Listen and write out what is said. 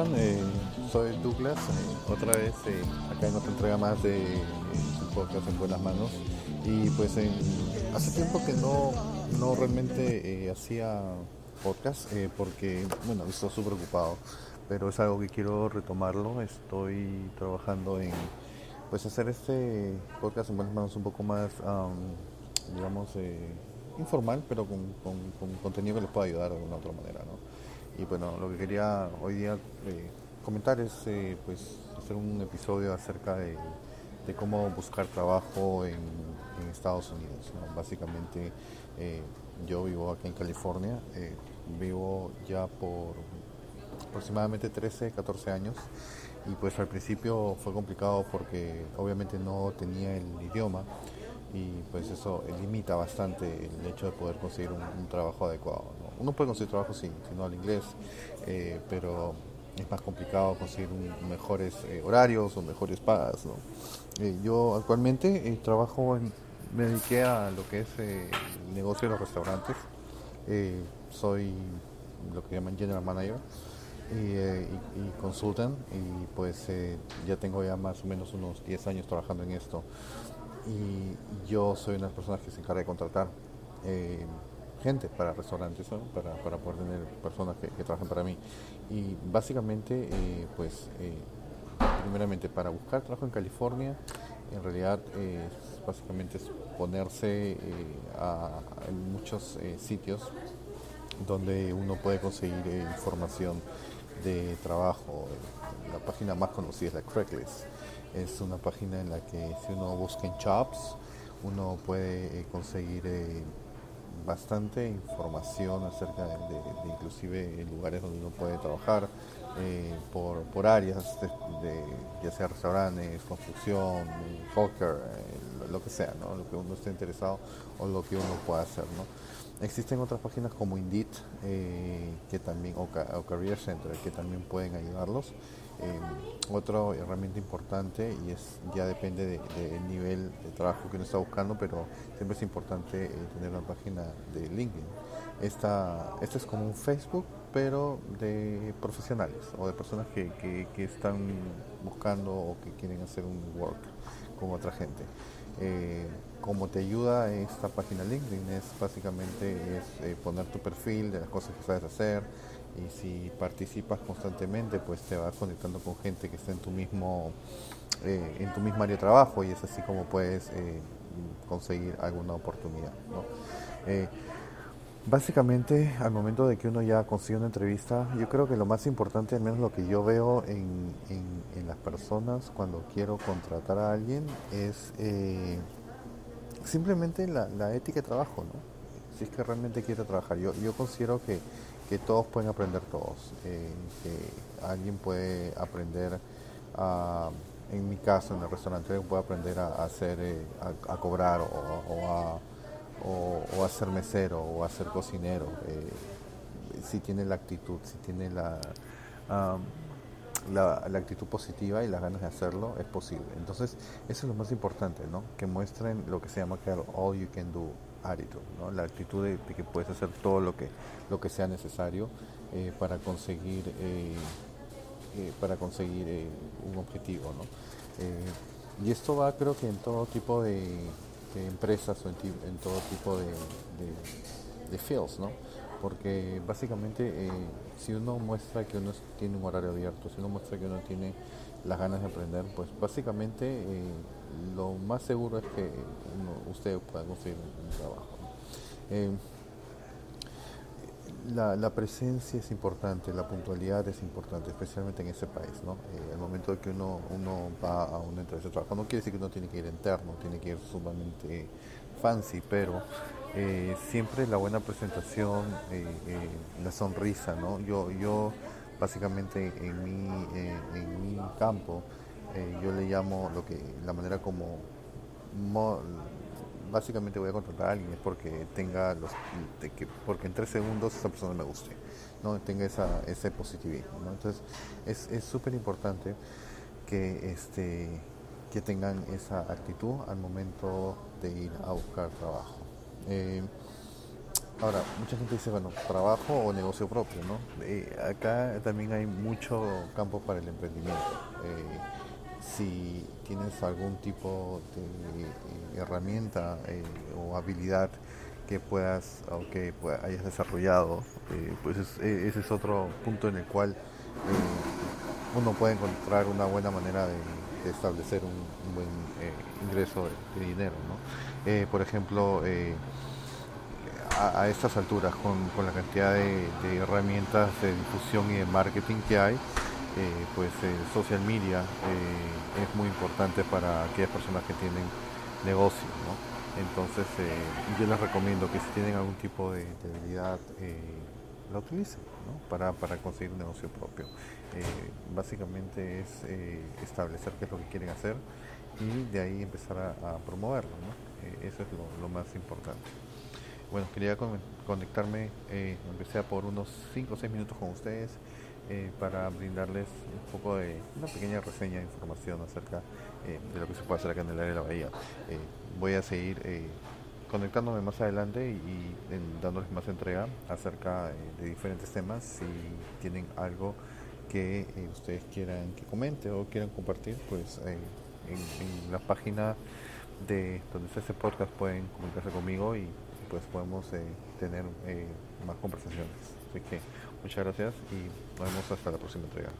Eh, soy Douglas, eh, otra vez eh, acá en otra entrega más de podcast en buenas manos. Y pues hace tiempo que no, no realmente hacía podcast porque, bueno, estoy súper ocupado, pero es algo que quiero retomarlo. Estoy trabajando en pues hacer este podcast en buenas manos un poco más, digamos, informal, pero con, con, contenido que les pueda ayudar de alguna otra manera, ¿no? Y bueno, lo que quería hoy día eh, comentar es eh, pues hacer un episodio acerca de, cómo buscar trabajo en, Estados Unidos. Básicamente eh, yo vivo aquí en California, vivo ya por aproximadamente 13, 14 años y pues al principio fue complicado porque obviamente no tenía el idioma y pues eso limita bastante el hecho de poder conseguir un, trabajo adecuado. Uno puede conseguir trabajo sin si no al inglés, eh, pero es más complicado conseguir mejores eh, horarios o mejores pagas. Eh, yo actualmente trabajo en, me dediqué a lo que es el negocio de los restaurantes. soy lo que llaman general manager y, y consultant y pues ya tengo ya más o menos unos 10 años trabajando en esto y yo soy una de las personas que se encarga de contratar gente para restaurantes, para, para, poder tener personas que, trabajen para mí. Y básicamente, eh, pues, eh, primeramente para buscar trabajo en California, en realidad básicamente es ponerse en muchos sitios donde uno puede conseguir información de trabajo. La página más conocida es la Craigslist es una página en la que si uno busca en Jobs, uno puede eh, conseguir eh, bastante información acerca de, inclusive lugares donde uno puede trabajar eh, por, áreas, de, ya sea restaurantes, construcción, poker, lo que sea, ¿no? lo que uno esté interesado o lo que uno pueda hacer. ¿no? Existen otras páginas como Indeed que también, o Career Center que también pueden ayudarlos. Eh, otra herramienta importante y es ya depende del nivel de trabajo que uno está buscando, pero siempre es importante eh, tener una página de LinkedIn. Esta, esta es como un Facebook, pero de profesionales o de personas que, que, están buscando o que quieren hacer un work con otra gente. Eh, como te ayuda esta página LinkedIn es básicamente es eh, poner tu perfil de las cosas que sabes hacer, y si participas constantemente pues te vas conectando con gente que está en tu mismo eh, en tu misma área de trabajo y es así como puedes eh, conseguir alguna oportunidad eh, básicamente al momento de que uno ya consigue una entrevista yo creo que lo más importante al menos lo que yo veo en, en, las personas cuando quiero contratar a alguien es simplemente la, ética de trabajo ¿no? si es que realmente quiere trabajar yo, yo considero que que todos pueden aprender todos, eh, que alguien puede aprender a, en mi caso en el restaurante puede aprender a, hacer, eh, a, cobrar o, a, o, a ser mesero o a ser cocinero, eh, si tiene la actitud, si tiene la, la, la, actitud positiva y las ganas de hacerlo, es posible. Entonces, eso es lo más importante, ¿no? Que muestren lo que se llama que all you can do attitude. La actitud de, que puedes hacer todo lo que, lo que sea necesario eh, para conseguir, eh, eh, para conseguir un objetivo, ¿no? y esto va, creo que en todo tipo de, empresas o en, todo tipo de, de, fields, ¿no? Porque básicamente si uno muestra que uno tiene un horario abierto, si uno muestra que uno tiene las ganas de aprender, pues básicamente lo más seguro es que usted pueda conseguir un, trabajo. Eh, la, presencia es importante, la puntualidad es importante, especialmente en ese país. ¿no? Eh, el momento que uno, uno va a una entrevista de trabajo, no quiere decir que uno tiene que ir interno, tiene que ir sumamente fancy, pero eh, siempre la buena presentación, la sonrisa. ¿no? Yo, yo básicamente en mi, en mi campo, eh, yo le llamo lo que la manera como básicamente voy a contratar a alguien es porque tenga los que, porque en tres segundos esa persona me guste no tenga esa, ese positivismo entonces es súper importante que este que tengan esa actitud al momento de ir a buscar trabajo eh, Ahora, mucha gente dice, bueno, trabajo o negocio propio, ¿no? Eh, acá también hay mucho campo para el emprendimiento. Si tienes algún tipo de eh, herramienta o habilidad que puedas o que hayas desarrollado, pues ese es otro punto en el cual uno puede encontrar una buena manera de, establecer un, buen ingreso de, dinero, ¿no? por ejemplo, a, estas alturas, con, la cantidad de, herramientas de difusión y de marketing que hay, eh, pues eh, social media eh, es muy importante para aquellas personas que tienen negocios. Entonces yo les recomiendo que si tienen algún tipo de, habilidad, la utilicen para, conseguir un negocio propio. básicamente es establecer qué es lo que quieren hacer y de ahí empezar a, promoverlo. eso es lo más importante. Bueno, quería conectarme, eh, aunque sea por unos 5 o 6 minutos con ustedes, eh, para brindarles un poco de una pequeña reseña de información acerca eh, de lo que se puede hacer acá en el área de la bahía. Eh, voy a seguir conectándome más adelante y, dándoles más entrega acerca de diferentes temas. Si tienen algo que ustedes quieran que comente o quieran compartir, pues en, en la página de donde está este podcast pueden comunicarse conmigo y pues podemos eh, tener eh, más conversaciones. Así que muchas gracias y nos vemos hasta la próxima entrega.